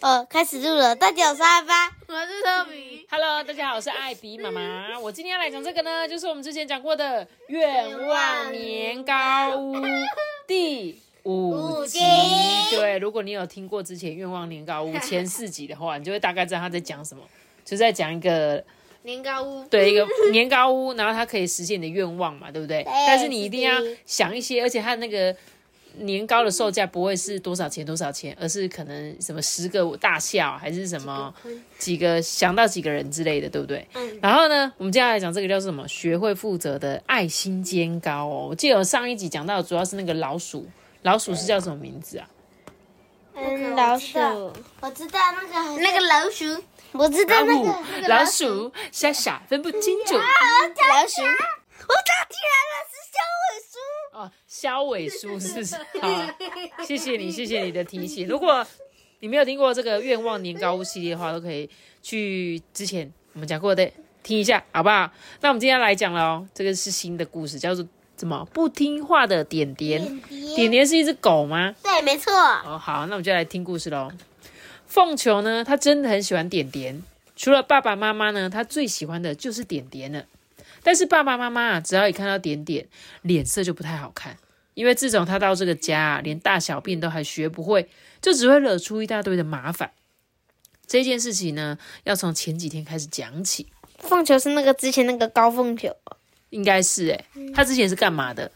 哦，开始录了，大家好，我是阿巴，我是特比。Hello，大家好，我是艾比妈妈。我今天要来讲这个呢，就是我们之前讲过的愿望年糕屋第五集。对，如果你有听过之前愿望年糕屋 前四集的话，你就会大概知道他在讲什么，就在讲一个年糕屋，对一个 年糕屋，然后它可以实现你的愿望嘛，对不对？但是你一定要想一些，而且它那个。年糕的售价不会是多少钱多少钱，而是可能什么十个大笑还是什么几个想到几个人之类的，对不对？嗯。然后呢，我们接下来讲这个叫什么？学会负责的爱心煎糕哦。我记得我上一集讲到，主要是那个老鼠，老鼠是叫什么名字啊？嗯，老鼠，我知道那个那个老鼠，我知道那个老鼠傻傻分不清楚。老鼠，我打起来了，是小尾鼠。哦，肖伟叔是不 是？好，谢谢你，谢谢你的提醒。如果你没有听过这个愿望年糕屋系列的话，都可以去之前我们讲过的听一下，好不好？那我们今天来讲了哦，这个是新的故事，叫做怎么？不听话的点点。点点是一只狗吗？对，没错。哦，好，那我们就来听故事喽。凤球呢，他真的很喜欢点点，除了爸爸妈妈呢，他最喜欢的就是点点了。但是爸爸妈妈啊，只要一看到点点，脸色就不太好看。因为自从他到这个家啊，连大小便都还学不会，就只会惹出一大堆的麻烦。这件事情呢，要从前几天开始讲起。凤球是那个之前那个高凤球，应该是诶、他之前是干嘛的？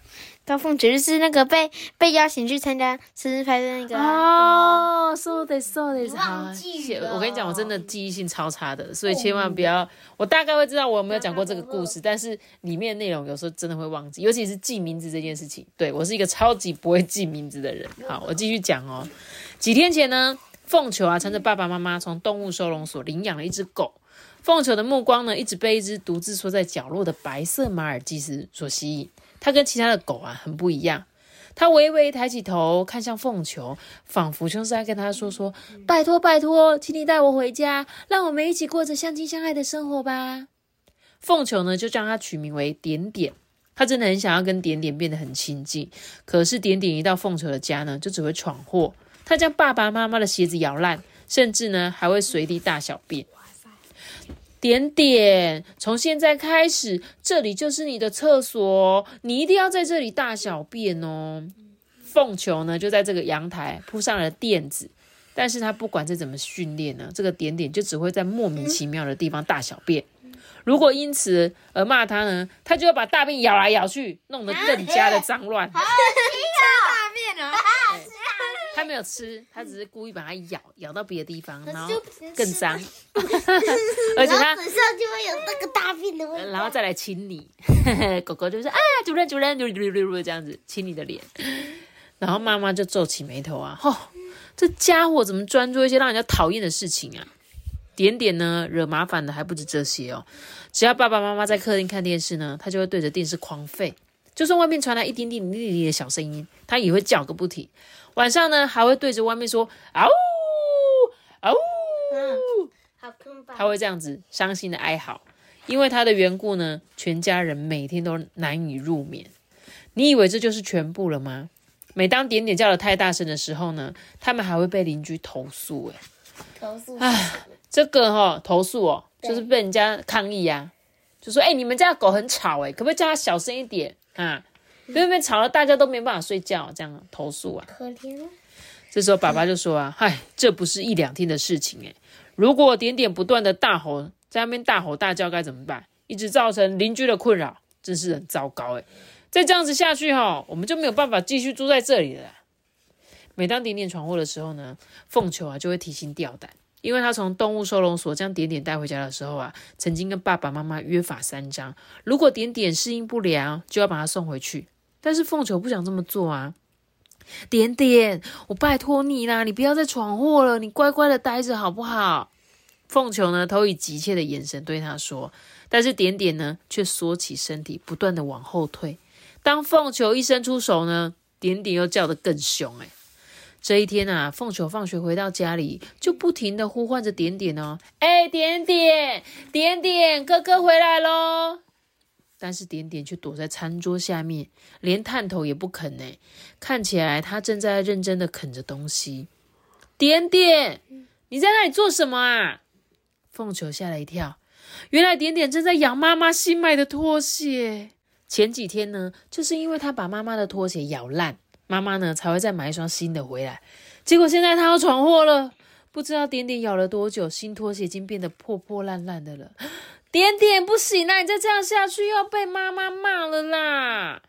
高凤球就是那个被被邀请去参加生日派对那个哦，so this so this，好，忘记了我跟你讲，我真的记忆性超差的，所以千万不要。我大概会知道我有没有讲过这个故事，但是里面内容有时候真的会忘记，尤其是记名字这件事情。对我是一个超级不会记名字的人。好，我继续讲哦。几天前呢，凤球啊趁着爸爸妈妈从动物收容所领养了一只狗。凤球的目光呢，一直被一只独自缩在角落的白色马尔济斯所吸引。它跟其他的狗啊很不一样。它微微抬起头看向凤球，仿佛就是在跟他说说：“拜托拜托，请你带我回家，让我们一起过着相亲相爱的生活吧。”凤球呢就将它取名为点点。它真的很想要跟点点变得很亲近，可是点点一到凤球的家呢，就只会闯祸。它将爸爸妈妈的鞋子咬烂，甚至呢还会随地大小便。点点，从现在开始，这里就是你的厕所，你一定要在这里大小便哦。凤球呢，就在这个阳台铺上了垫子，但是他不管再怎么训练呢，这个点点就只会在莫名其妙的地方大小便。如果因此而骂他呢，他就要把大便咬来咬去，弄得更加的脏乱。大便了，他没有吃，他只是故意把它咬，咬到别的地方，然后更脏，而且他嘴上就会有那个大便的味道。然后再来亲你，狗狗就是啊，主人主人，噜噜噜噜这样子亲你的脸，然后妈妈就皱起眉头啊，吼、这家伙怎么专做一些让人家讨厌的事情啊？点点呢，惹麻烦的还不止这些哦，只要爸爸妈妈在客厅看电视呢，他就会对着电视狂吠，就算外面传来一点点哩哩哩的小声音，它也会叫个不停。晚上呢，还会对着外面说啊呜啊呜。好坑吧？他会这样子伤心的哀嚎，因为它的缘故呢，全家人每天都难以入眠。你以为这就是全部了吗？每当点点叫的太大声的时候呢，他们还会被邻居投诉。哎，投诉唉，这个哈、投诉哦，就是被人家抗议呀、就说哎、你们家的狗很吵，哎，可不可以叫它小声一点啊？别被吵了，大家都没办法睡觉，这样投诉啊。可怜啊！这时候爸爸就说啊，嗨，这不是一两天的事情诶，如果点点不断的大吼，在那边大吼大叫该怎么办？一直造成邻居的困扰，真是很糟糕诶。再这样子下去哈，我们就没有办法继续住在这里了。每当点点闯祸的时候呢，凤球啊就会提心吊胆，因为他从动物收容所将点点带回家的时候啊，曾经跟爸爸妈妈约法三章，如果点点适应不良，就要把他送回去。但是凤球不想这么做啊，点点，我拜托你啦，你不要再闯祸了，你乖乖的待着好不好？凤球呢，投以急切的眼神对他说，但是点点呢，却缩起身体，不断的往后退。当凤球一伸出手呢，点点又叫得更凶。哎，这一天啊，凤球放学回到家里，就不停的呼唤着点点哦，哎，点点，点点，哥哥回来喽！但是点点却躲在餐桌下面，连探头也不肯呢。看起来他正在认真的啃着东西。点点，你在那里做什么啊？凤球吓了一跳，原来点点正在咬妈妈新买的拖鞋。前几天呢，就是因为他把妈妈的拖鞋咬烂，妈妈呢才会再买一双新的回来。结果现在他要闯祸了，不知道点点咬了多久，新拖鞋已经变得破破烂烂的了。点点不行啦！你再这样下去，要被妈妈骂了啦！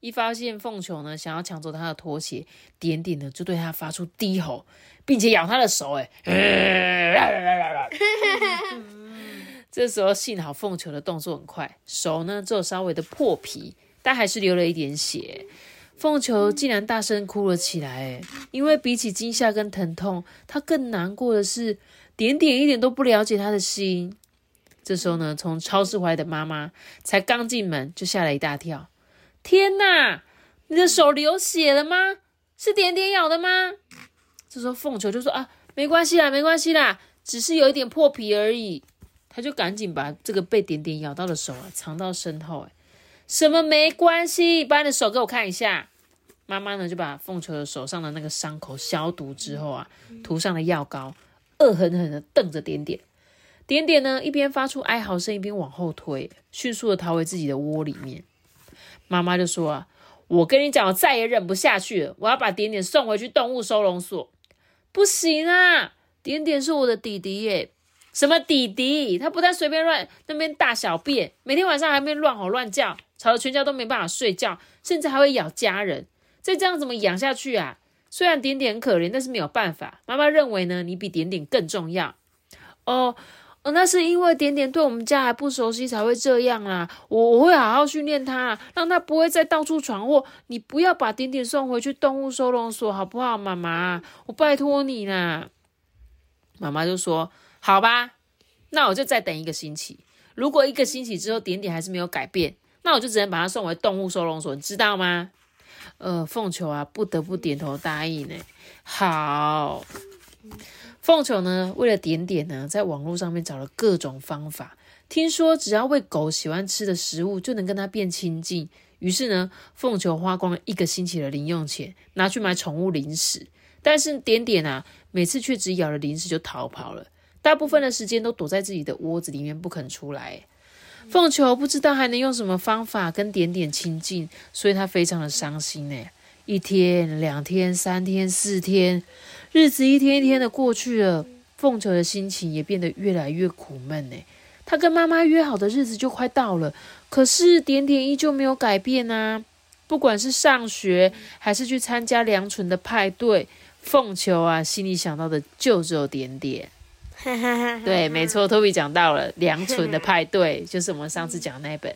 一发现凤球呢想要抢走他的拖鞋，点点呢就对他发出低吼，并且咬他的手。哎，这时候幸好凤球的动作很快，手呢只有稍微的破皮，但还是流了一点血。凤球竟然大声哭了起来，哎，因为比起惊吓跟疼痛，他更难过的是点点一点都不了解他的心。这时候呢，从超市回来的妈妈才刚进门就吓了一大跳。天哪，你的手流血了吗？是点点咬的吗？这时候凤球就说：“啊，没关系啦，没关系啦，只是有一点破皮而已。”他就赶紧把这个被点点咬到的手啊藏到身后。哎，什么没关系？把你的手给我看一下。妈妈呢就把凤球的手上的那个伤口消毒之后啊，涂上了药膏，恶狠狠的瞪着点点。点点呢，一边发出哀嚎声，一边往后退，迅速的逃回自己的窝里面。妈妈就说：“啊，我跟你讲，我再也忍不下去了，我要把点点送回去动物收容所。”不行啊，点点是我的弟弟耶！什么弟弟？他不但随便乱那边大小便，每天晚上还没乱吼乱叫，吵得全家都没办法睡觉，甚至还会咬家人。再这样怎么养下去啊？虽然点点很可怜，但是没有办法。妈妈认为呢，你比点点更重要哦。那是因为点点对我们家还不熟悉才会这样啦。我我会好好训练他，让他不会再到处闯祸。你不要把点点送回去动物收容所，好不好，妈妈？我拜托你啦。妈妈就说：“好吧，那我就再等一个星期。如果一个星期之后点点还是没有改变，那我就只能把它送回动物收容所，你知道吗？”呃，凤球啊，不得不点头答应呢。好。凤球呢，为了点点呢，在网络上面找了各种方法。听说只要喂狗喜欢吃的食物，就能跟它变亲近。于是呢，凤球花光了一个星期的零用钱，拿去买宠物零食。但是点点啊，每次却只咬了零食就逃跑了，大部分的时间都躲在自己的窝子里面不肯出来。凤球不知道还能用什么方法跟点点亲近，所以他非常的伤心呢。一天、两天、三天、四天。日子一天一天的过去了，凤球的心情也变得越来越苦闷呢。他跟妈妈约好的日子就快到了，可是点点依旧没有改变啊。不管是上学还是去参加梁纯的派对，凤球啊心里想到的就只有点点。对，没错，托比讲到了梁纯的派对，就是我们上次讲那本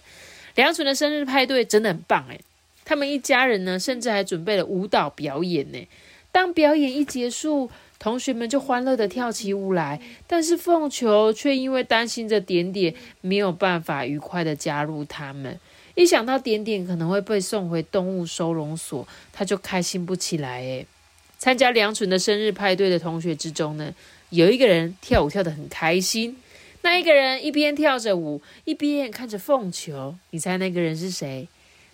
梁纯的生日派对，真的很棒诶他们一家人呢，甚至还准备了舞蹈表演呢。当表演一结束，同学们就欢乐的跳起舞来。但是凤球却因为担心着点点，没有办法愉快的加入他们。一想到点点可能会被送回动物收容所，他就开心不起来。诶参加梁纯的生日派对的同学之中呢，有一个人跳舞跳得很开心。那一个人一边跳着舞，一边看着凤球。你猜那个人是谁？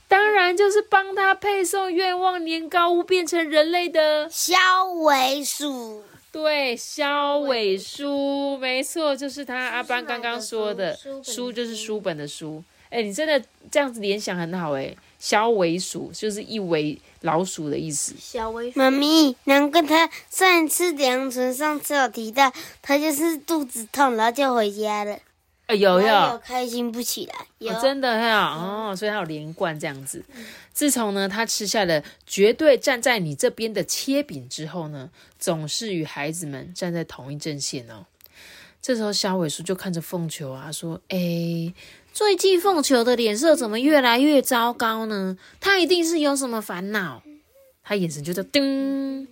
当然就是帮他配送愿望年糕屋变成人类的肖尾鼠。对，肖尾书，没错，就是他。阿班刚刚说的书就是书本的书。哎，你真的这样子联想很好哎。肖尾鼠就是一尾老鼠的意思。小尾鼠。妈咪，难怪他上一次梁纯上次有提到，他就是肚子痛，然后就回家了。有有开心不起来，有真的有哦，所以他有连贯这样子。自从呢，他吃下了绝对站在你这边的切饼之后呢，总是与孩子们站在同一阵线哦。这时候，小尾叔就看着凤球啊，说：“哎，最近凤球的脸色怎么越来越糟糕呢？他一定是有什么烦恼。”他眼神就在噔。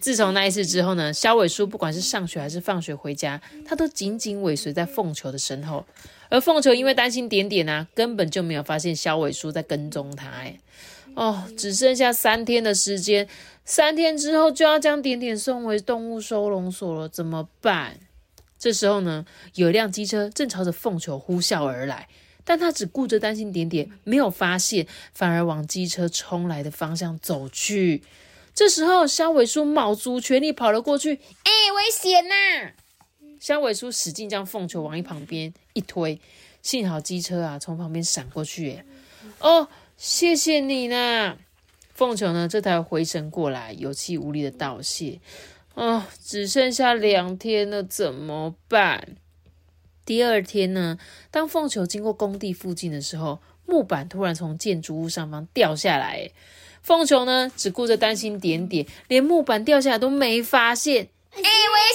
自从那一次之后呢，肖伟叔不管是上学还是放学回家，他都紧紧尾随在凤球的身后。而凤球因为担心点点啊，根本就没有发现肖伟叔在跟踪他。哎，哦，只剩下三天的时间，三天之后就要将点点送回动物收容所了，怎么办？这时候呢，有一辆机车正朝着凤球呼啸而来。但他只顾着担心点点，没有发现，反而往机车冲来的方向走去。这时候，肖伟叔卯足全力跑了过去，哎，危险呐！肖伟叔使劲将凤球往一旁边一推，幸好机车啊从旁边闪过去。哦，谢谢你呢。凤球呢这才回神过来，有气无力的道谢。哦，只剩下两天了，怎么办？第二天呢，当凤球经过工地附近的时候，木板突然从建筑物上方掉下来。凤球呢，只顾着担心点点，连木板掉下来都没发现。哎，危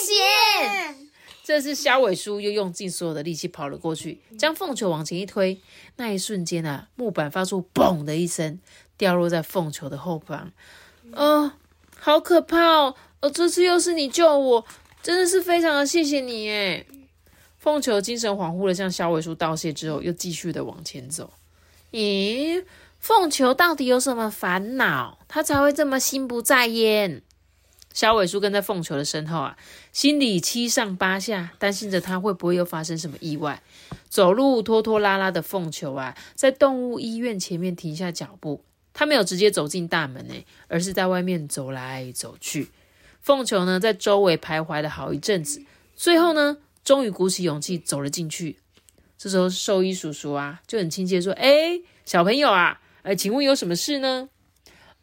险！这次小伟叔又用尽所有的力气跑了过去，将凤球往前一推。那一瞬间啊，木板发出“嘣”的一声，掉落在凤球的后方。哦，好可怕哦！哦，这次又是你救我，真的是非常的谢谢你诶凤球精神恍惚的向肖伟叔道谢之后，又继续的往前走。咦，凤球到底有什么烦恼，他才会这么心不在焉？肖伟叔跟在凤球的身后啊，心里七上八下，担心着他会不会又发生什么意外。走路拖拖拉拉的凤球啊，在动物医院前面停下脚步。他没有直接走进大门诶，而是在外面走来走去。凤球呢，在周围徘徊了好一阵子，最后呢。终于鼓起勇气走了进去。这时候兽医叔叔啊就很亲切说：“哎，小朋友啊，哎，请问有什么事呢？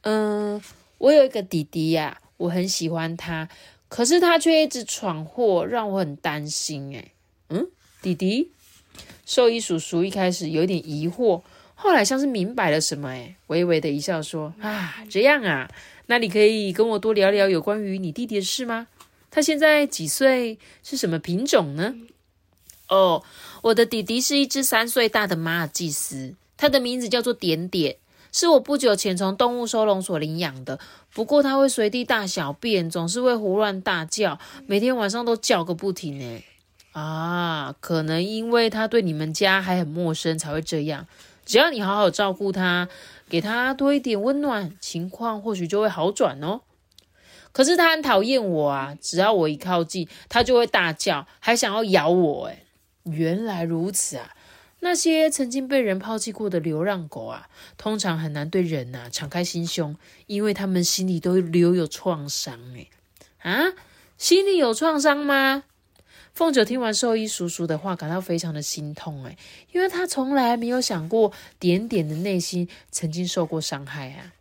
嗯，我有一个弟弟呀，我很喜欢他，可是他却一直闯祸，让我很担心。哎，嗯，弟弟。”兽医叔叔一开始有点疑惑，后来像是明白了什么，哎，微微的一笑说：“啊，这样啊，那你可以跟我多聊聊有关于你弟弟的事吗？”他现在几岁？是什么品种呢？哦，我的弟弟是一只三岁大的马尔济斯，它的名字叫做点点，是我不久前从动物收容所领养的。不过它会随地大小便，总是会胡乱大叫，每天晚上都叫个不停呢。啊，可能因为它对你们家还很陌生才会这样。只要你好好照顾它，给它多一点温暖，情况或许就会好转哦。可是他很讨厌我啊！只要我一靠近，他就会大叫，还想要咬我。哎，原来如此啊！那些曾经被人抛弃过的流浪狗啊，通常很难对人呐敞开心胸，因为他们心里都留有创伤。哎，啊，心里有创伤吗？凤九听完兽医叔叔的话，感到非常的心痛。哎，因为他从来没有想过点点的内心曾经受过伤害啊。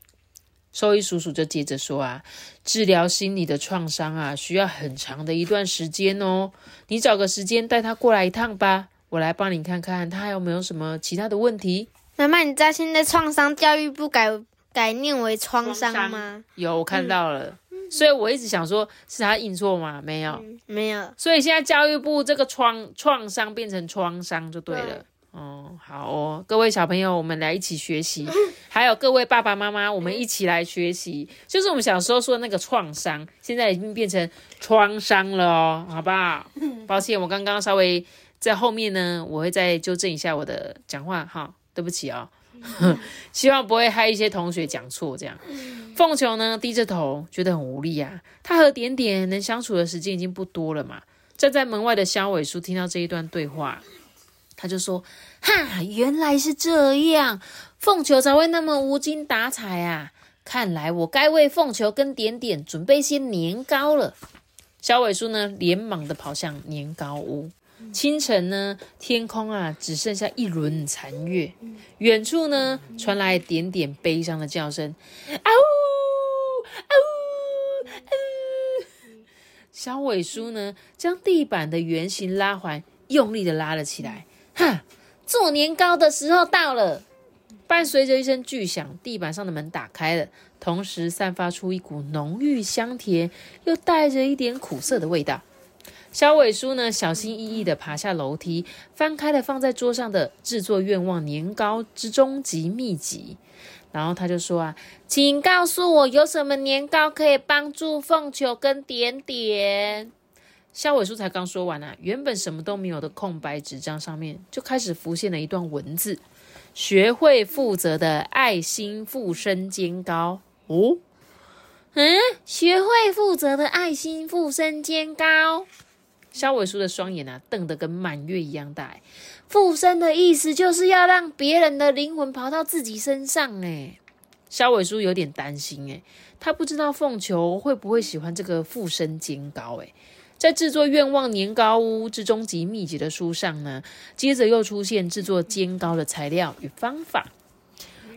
兽医叔叔就接着说啊，治疗心理的创伤啊，需要很长的一段时间哦。你找个时间带他过来一趟吧，我来帮你看看他有没有什么其他的问题。妈妈，你知道现在创伤教育部改改念为创伤吗？有，我看到了。所以我一直想说，是他印错吗？没有，没有。所以现在教育部这个创创伤变成创伤就对了。哦，好哦，各位小朋友，我们来一起学习。还有各位爸爸妈妈，我们一起来学习。就是我们小时候说的那个创伤，现在已经变成创伤了哦，好不好？抱歉，我刚刚稍微在后面呢，我会再纠正一下我的讲话哈，对不起哦，希望不会害一些同学讲错。这样，凤球呢低着头，觉得很无力啊。他和点点能相处的时间已经不多了嘛。站在门外的肖伟叔听到这一段对话。他就说：“哈，原来是这样，凤球才会那么无精打采啊！看来我该为凤球跟点点准备些年糕了。”小尾叔呢，连忙的跑向年糕屋。清晨呢，天空啊，只剩下一轮残月。远处呢，传来点点悲伤的叫声：“啊呜，啊呜，！”小尾叔呢，将地板的圆形拉环用力的拉了起来。哈！做年糕的时候到了。伴随着一声巨响，地板上的门打开了，同时散发出一股浓郁香甜又带着一点苦涩的味道。小伟叔呢，小心翼翼地爬下楼梯，翻开了放在桌上的制作愿望年糕之终极秘籍。然后他就说啊，请告诉我有什么年糕可以帮助凤球跟点点。肖伟叔才刚说完啊，原本什么都没有的空白纸张上面就开始浮现了一段文字：学会负责的爱心附身煎糕。哦，嗯，学会负责的爱心附身煎糕。肖伟叔的双眼啊，瞪得跟满月一样大。附身的意思就是要让别人的灵魂跑到自己身上。哎，肖伟叔有点担心。哎，他不知道凤球会不会喜欢这个附身煎糕。哎，在制作愿望年糕屋之终极秘籍的书上呢，接着又出现制作煎糕的材料与方法。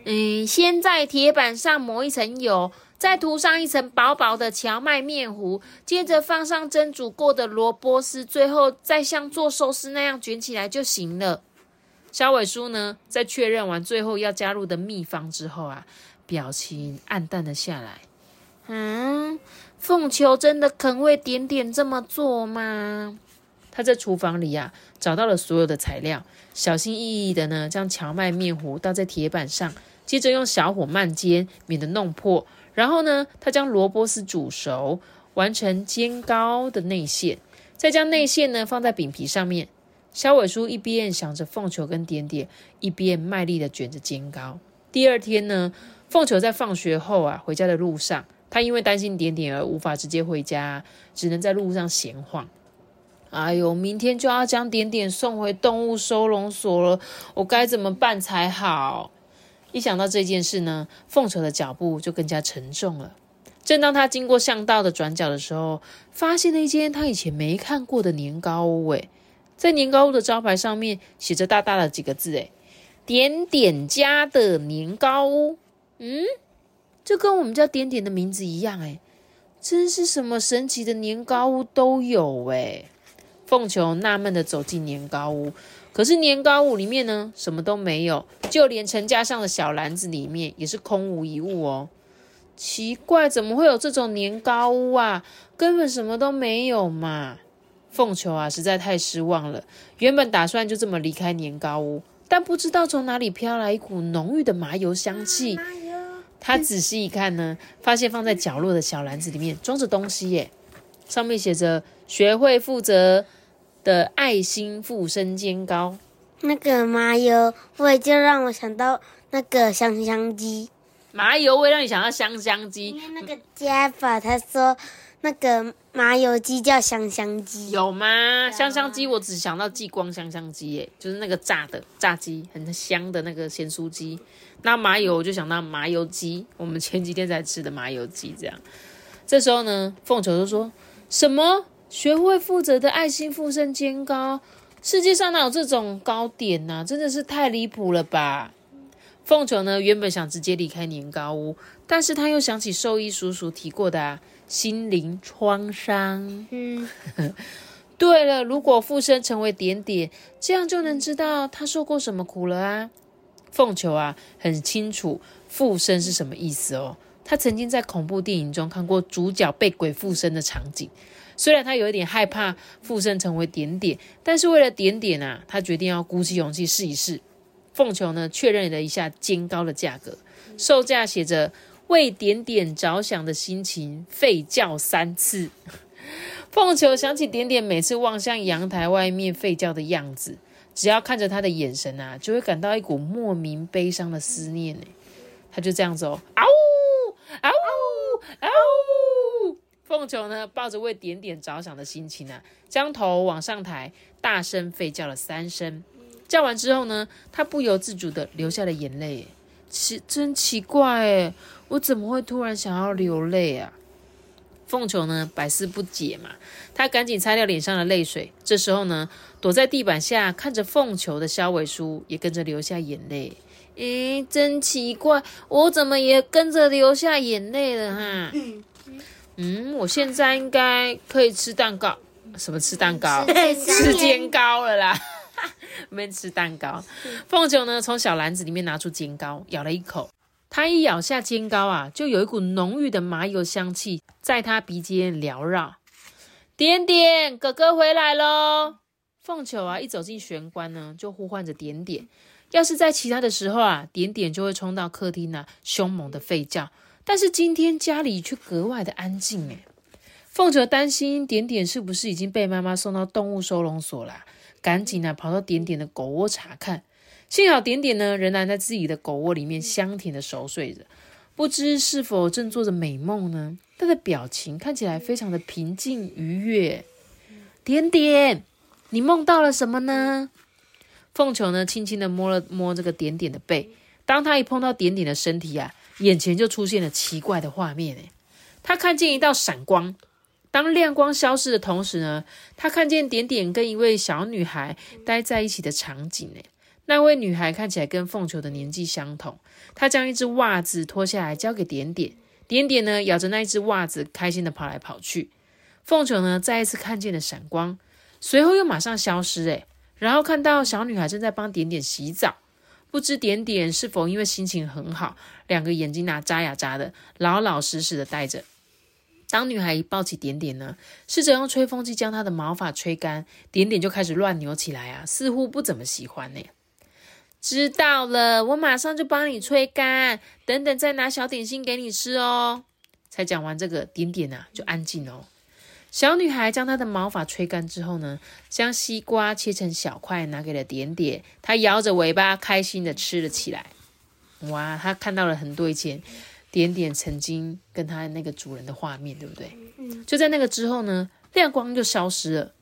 嗯，先在铁板上抹一层油。再涂上一层薄薄的荞麦面糊，接着放上蒸煮过的萝卜丝，最后再像做寿司那样卷起来就行了。小伟叔呢，在确认完最后要加入的秘方之后啊，表情暗淡了下来。嗯，凤球真的肯为点点这么做吗？他在厨房里呀，找到了所有的材料，小心翼翼的呢，将荞麦面糊倒在铁板上，接着用小火慢煎，免得弄破。然后呢，他将萝卜丝煮熟，完成煎糕的内馅，再将内馅呢放在饼皮上面。小伟叔一边想着凤球跟点点，一边卖力的卷着煎糕。第二天呢，凤球在放学后啊回家的路上，他因为担心点点而无法直接回家，只能在路上闲晃。哎呦，明天就要将点点送回动物收容所了，我该怎么办才好？一想到这件事呢，凤球的脚步就更加沉重了。正当他经过巷道的转角的时候，发现了一间他以前没看过的年糕屋。诶，在年糕屋的招牌上面写着大大的几个字：诶，点点家的年糕屋。嗯，这跟我们家点点的名字一样。诶，真是什么神奇的年糕屋都有。诶，凤球纳闷的走进年糕屋。可是年糕屋里面呢，什么都没有，就连陈架上的小篮子里面也是空无一物哦。奇怪，怎么会有这种年糕屋啊？根本什么都没有嘛！凤球啊，实在太失望了。原本打算就这么离开年糕屋，但不知道从哪里飘来一股浓郁的麻油香气。他仔细一看呢，发现放在角落的小篮子里面装着东西耶，上面写着“学会负责”。的爱心附身煎糕，那个麻油味就让我想到那个香香鸡。麻油味让你想到香香鸡，因为那个加法他说那个麻油鸡叫香香鸡，有吗？香香鸡我只想到激光香香鸡，耶，就是那个炸的炸鸡，很香的那个咸酥鸡。那麻油我就想到麻油鸡，我们前几天才吃的麻油鸡。这样，这时候呢，凤球就说什么？学会负责的爱心附身煎糕，世界上哪有这种糕点呢？真的是太离谱了吧！凤球呢，原本想直接离开年糕屋，但是他又想起兽医叔叔提过的心灵创伤。嗯，对了，如果附身成为点点，这样就能知道他受过什么苦了啊！凤球啊，很清楚附身是什么意思哦。他曾经在恐怖电影中看过主角被鬼附身的场景。虽然他有一点害怕附身成为点点，但是为了点点啊，他决定要鼓起勇气试一试。凤球呢确认了一下肩高的价格，售价写着“为点点着想的心情，吠叫三次”。凤球想起点点每次望向阳台外面吠叫的样子，只要看着他的眼神啊，就会感到一股莫名悲伤的思念呢。他就这样子哦，嗷呜，嗷呜，嗷呜。凤球呢，抱着为点点着想的心情啊，将头往上抬，大声吠叫了三声。叫完之后呢，他不由自主的流下了眼泪。奇，真奇怪诶我怎么会突然想要流泪啊？凤球呢，百思不解嘛，他赶紧擦掉脸上的泪水。这时候呢，躲在地板下看着凤球的肖伟叔也跟着流下眼泪。诶，真奇怪，我怎么也跟着流下眼泪了哈？嗯，我现在应该可以吃蛋糕。什么吃蛋糕？吃煎糕了啦！没吃蛋糕。凤九呢，从小篮子里面拿出煎糕，咬了一口。他一咬下煎糕啊，就有一股浓郁的麻油香气在他鼻尖缭绕。点点，哥哥回来喽！凤九啊，一走进玄关呢，就呼唤着点点。要是在其他的时候啊，点点就会冲到客厅啊，凶猛的吠叫。但是今天家里却格外的安静诶。凤球担心点点是不是已经被妈妈送到动物收容所啦，赶紧啊跑到点点的狗窝查看。幸好点点呢仍然在自己的狗窝里面香甜的熟睡着，不知是否正做着美梦呢？他的表情看起来非常的平静愉悦。点点，你梦到了什么呢？凤球呢轻轻的摸了摸这个点点的背，当他一碰到点点的身体啊。眼前就出现了奇怪的画面，诶，他看见一道闪光，当亮光消失的同时呢，他看见点点跟一位小女孩待在一起的场景，诶，那位女孩看起来跟凤球的年纪相同，她将一只袜子脱下来交给点点，点点呢咬着那一只袜子，开心的跑来跑去，凤球呢再一次看见了闪光，随后又马上消失，诶，然后看到小女孩正在帮点点洗澡。不知点点是否因为心情很好，两个眼睛呐眨呀眨的，老老实实的待着。当女孩一抱起点点呢，试着用吹风机将她的毛发吹干，点点就开始乱扭起来啊，似乎不怎么喜欢呢。知道了，我马上就帮你吹干，等等再拿小点心给你吃哦。才讲完这个，点点呐就安静哦。小女孩将她的毛发吹干之后呢，将西瓜切成小块，拿给了点点。她摇着尾巴，开心的吃了起来。哇，她看到了很多以前点点曾经跟她那个主人的画面，对不对？嗯。就在那个之后呢，亮光就消失了。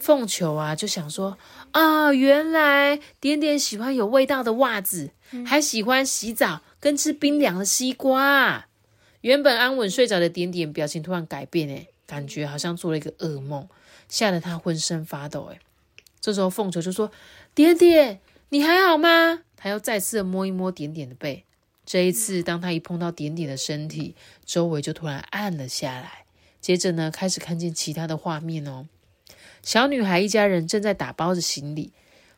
凤球啊，就想说啊，原来点点喜欢有味道的袜子，还喜欢洗澡跟吃冰凉的西瓜。原本安稳睡着的点点，表情突然改变，诶感觉好像做了一个噩梦，吓得他浑身发抖。哎，这时候凤球就说：“点点，你还好吗？”他又再次摸一摸点点的背。这一次，当他一碰到点点的身体，周围就突然暗了下来。接着呢，开始看见其他的画面哦。小女孩一家人正在打包着行李，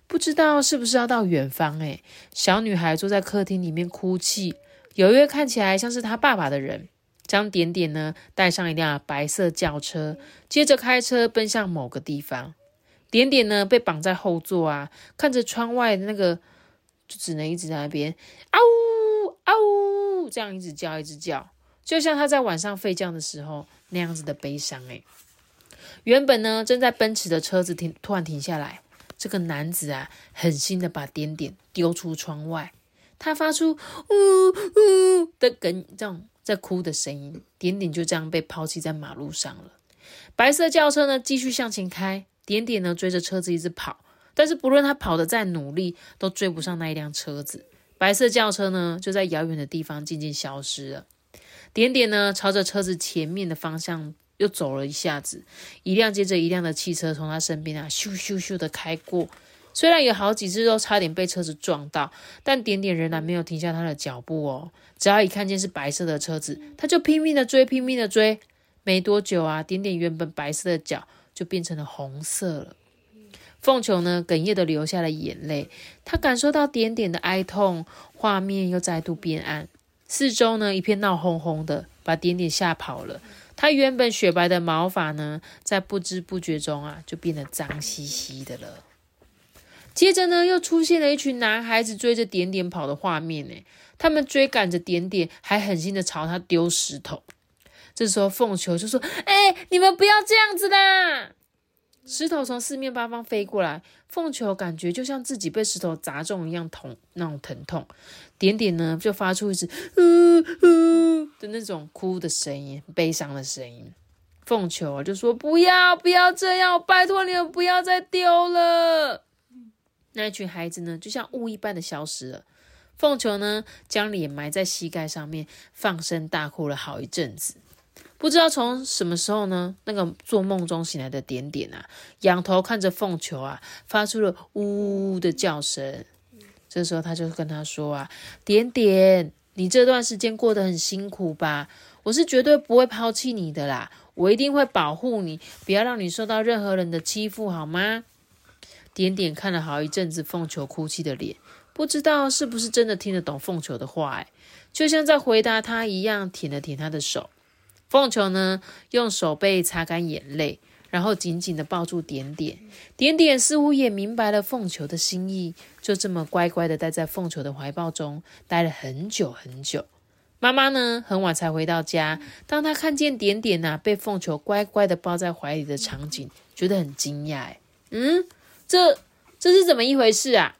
不知道是不是要到远方。哎，小女孩坐在客厅里面哭泣，有一位看起来像是她爸爸的人。将点点呢带上一辆白色轿车，接着开车奔向某个地方。点点呢被绑在后座啊，看着窗外的那个，就只能一直在那边啊呜啊呜这样一直叫一直叫，就像他在晚上睡觉的时候那样子的悲伤。诶原本呢正在奔驰的车子停，突然停下来。这个男子啊，狠心的把点点丢出窗外，他发出呜呜的哽这种。在哭的声音，点点就这样被抛弃在马路上了。白色轿车呢，继续向前开，点点呢追着车子一直跑，但是不论他跑的再努力，都追不上那一辆车子。白色轿车呢，就在遥远的地方渐渐消失了。点点呢，朝着车子前面的方向又走了一下子，一辆接着一辆的汽车从他身边啊，咻咻咻的开过。虽然有好几次都差点被车子撞到，但点点仍然没有停下他的脚步哦。只要一看见是白色的车子，他就拼命的追，拼命的追。没多久啊，点点原本白色的脚就变成了红色了。凤球呢，哽咽的流下了眼泪。他感受到点点的哀痛，画面又再度变暗，四周呢一片闹哄哄的，把点点吓跑了。他原本雪白的毛发呢，在不知不觉中啊，就变得脏兮兮的了。接着呢，又出现了一群男孩子追着点点跑的画面呢。他们追赶着点点，还狠心的朝他丢石头。这时候凤球就说：“哎，你们不要这样子啦！”石头从四面八方飞过来，凤球感觉就像自己被石头砸中一样痛，那种疼痛。点点呢，就发出一只“呜呜”的那种哭的声音，悲伤的声音。凤球就说：“不要，不要这样，拜托你们不要再丢了。”那群孩子呢，就像雾一般的消失了。凤球呢，将脸埋在膝盖上面，放声大哭了好一阵子。不知道从什么时候呢，那个做梦中醒来的点点啊，仰头看着凤球啊，发出了呜呜的叫声。这时候他就跟他说啊：“点点，你这段时间过得很辛苦吧？我是绝对不会抛弃你的啦，我一定会保护你，不要让你受到任何人的欺负，好吗？”点点看了好一阵子凤球哭泣的脸，不知道是不是真的听得懂凤球的话，哎，就像在回答他一样，舔了舔他的手。凤球呢，用手背擦干眼泪，然后紧紧的抱住点点。点点似乎也明白了凤球的心意，就这么乖乖的待在凤球的怀抱中，待了很久很久。妈妈呢，很晚才回到家。当她看见点点呐被凤球乖乖的抱在怀里的场景，觉得很惊讶。嗯，这这是怎么一回事啊？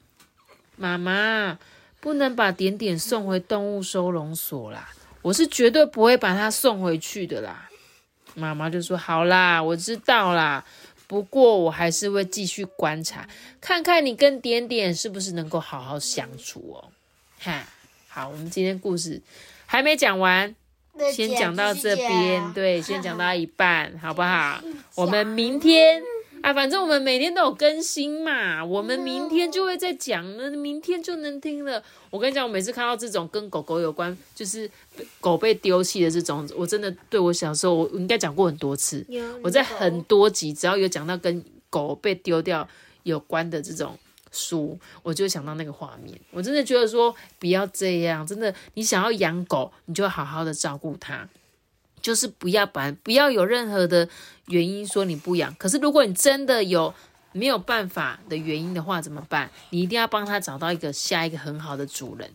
妈妈，不能把点点送回动物收容所啦！我是绝对不会把它送回去的啦。妈妈就说：“好啦，我知道啦。不过我还是会继续观察，看看你跟点点是不是能够好好相处哦。”哈，好，我们今天故事。还没讲完，先讲到这边，对，先讲到一半，好不好？我们明天啊，反正我们每天都有更新嘛，我们明天就会再讲，了明天就能听了。我跟你讲，我每次看到这种跟狗狗有关，就是狗被丢弃的这种，我真的对我小时候，我应该讲过很多次。我在很多集只要有讲到跟狗被丢掉有关的这种。书，我就想到那个画面，我真的觉得说不要这样，真的，你想要养狗，你就好好的照顾它，就是不要把不要有任何的原因说你不养。可是如果你真的有没有办法的原因的话，怎么办？你一定要帮他找到一个下一个很好的主人，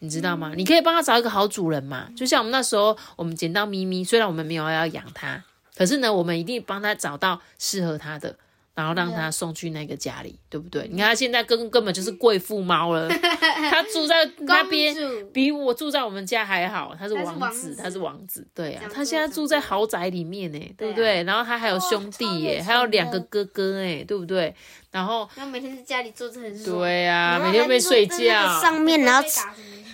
你知道吗？你可以帮他找一个好主人嘛，就像我们那时候我们捡到咪咪，虽然我们没有要养它，可是呢，我们一定帮他找到适合他的。然后让他送去那个家里，对不对？你看他现在根根本就是贵妇猫了，他住在那边比我住在我们家还好，他是王子，他是王子，对啊，他现在住在豪宅里面呢，对不对？然后他还有兄弟耶，还有两个哥哥哎，对不对？然后他每天在家里坐着很对啊，每天被睡觉上面，然后。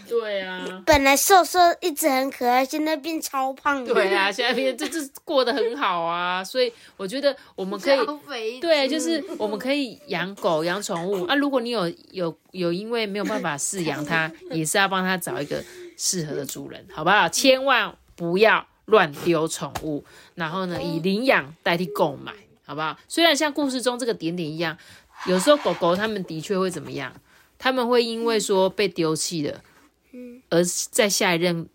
对啊，本来瘦瘦一直很可爱，现在变超胖。对啊，现在变这这过得很好啊，所以我觉得我们可以对，就是我们可以养狗养宠物啊。如果你有有有因为没有办法饲养它，也是要帮它找一个适合的主人，好不好？千万不要乱丢宠物，然后呢，以领养代替购买，好不好？虽然像故事中这个点点一样，有时候狗狗它们的确会怎么样？他们会因为说被丢弃了。而在下一任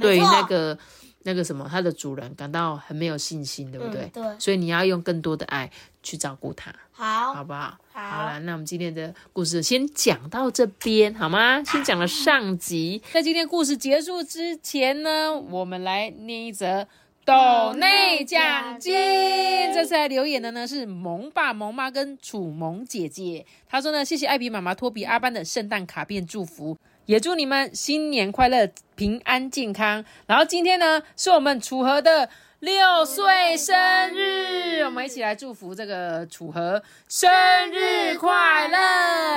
对于那个那个什么他的主人感到很没有信心，对不对？对，所以你要用更多的爱去照顾他，好，好不好？好了，那我们今天的故事先讲到这边，好吗？先讲了上集，在今天故事结束之前呢，我们来念一则斗内奖金。这次来留言的呢是萌爸萌妈跟楚萌姐姐，她说呢，谢谢艾比妈妈、托比阿班的圣诞卡片祝福。也祝你们新年快乐、平安健康。然后今天呢，是我们楚河的六岁生日，我们一起来祝福这个楚河生日快乐。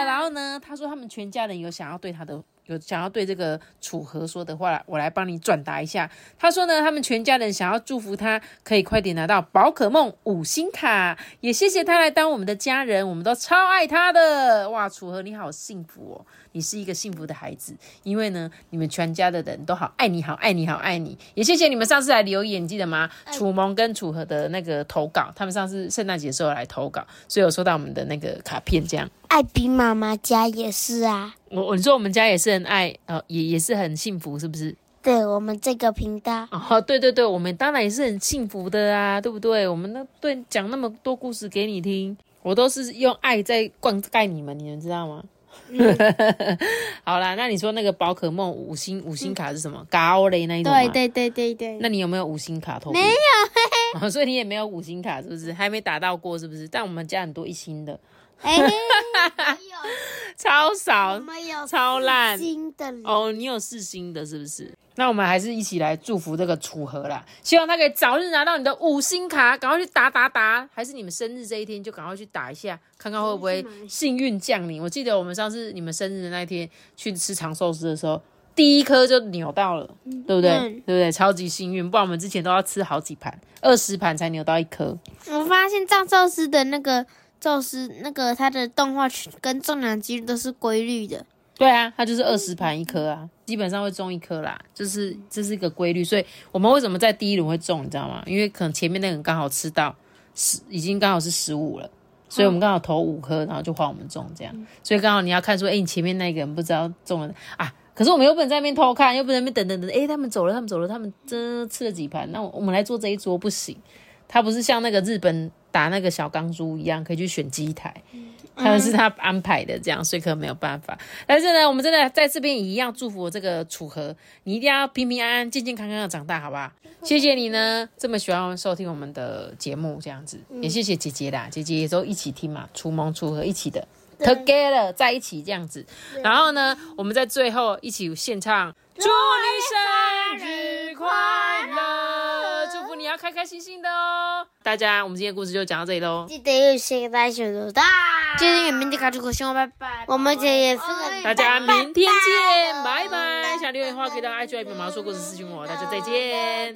然后呢，他说他们全家人有想要对他的。有想要对这个楚河说的话，我来帮你转达一下。他说呢，他们全家人想要祝福他，可以快点拿到宝可梦五星卡，也谢谢他来当我们的家人，我们都超爱他的。哇，楚河你好幸福哦，你是一个幸福的孩子，因为呢，你们全家的人都好爱你，好爱你，好爱你。也谢谢你们上次来留言，记得吗？楚萌跟楚河的那个投稿，他们上次圣诞节时候来投稿，所以有收到我们的那个卡片，这样。艾比妈妈家也是啊，我我说我们家也是很爱，呃，也也是很幸福，是不是？对我们这个频道，哦，对对对，我们当然也是很幸福的啊，对不对？我们那对讲那么多故事给你听，我都是用爱在灌溉你们，你们知道吗？好啦，那你说那个宝可梦五星五星卡是什么？高雷那一种对对对对对。那你有没有五星卡？没有，所以你也没有五星卡，是不是？还没打到过，是不是？但我们家很多一星的。哎，超少，超烂。新的哦，你有四星的，是不是？那我们还是一起来祝福这个楚河啦，希望他可以早日拿到你的五星卡，赶快去打打打。还是你们生日这一天就赶快去打一下，看看会不会幸运降临。我记得我们上次你们生日的那一天去吃长寿司的时候，第一颗就扭到了，对不对？对不对？超级幸运，不然我们之前都要吃好几盘，二十盘才扭到一颗。我发现藏寿司的那个。就是那个它的动画跟重量几率都是规律的。对啊，它就是二十盘一颗啊，基本上会中一颗啦，就是这是一个规律。所以我们为什么在第一轮会中，你知道吗？因为可能前面那个人刚好吃到十，已经刚好是十五了，所以我们刚好投五颗，然后就换我们中这样。所以刚好你要看说，哎，你前面那个人不知道中了啊，可是我们又不能在那边偷看，又不能那边等等等，哎，他们走了，他们走了，他们真吃了几盘，那我们来做这一桌不行。他不是像那个日本打那个小钢珠一样，可以去选机台。可能是他安排的这样，所以可能没有办法。但是呢，我们真的在这边一样祝福这个楚河，你一定要平平安安、健健康康的长大，好不好？谢谢你呢，这么喜欢收听我们的节目，这样子也谢谢姐姐啦，姐姐也都一起听嘛，楚萌楚河一起的，together 在一起这样子。然后呢，我们在最后一起献唱，祝你生日快乐，开开心心的哦。大家，我们今天故事就讲到这里喽。记得要先给大家选择大，今天也明天卡住口希望拜拜。我们姐也是个大家明天见，拜拜。想留言的话，可以到 IG 里面马上说故事私信我。大家再见。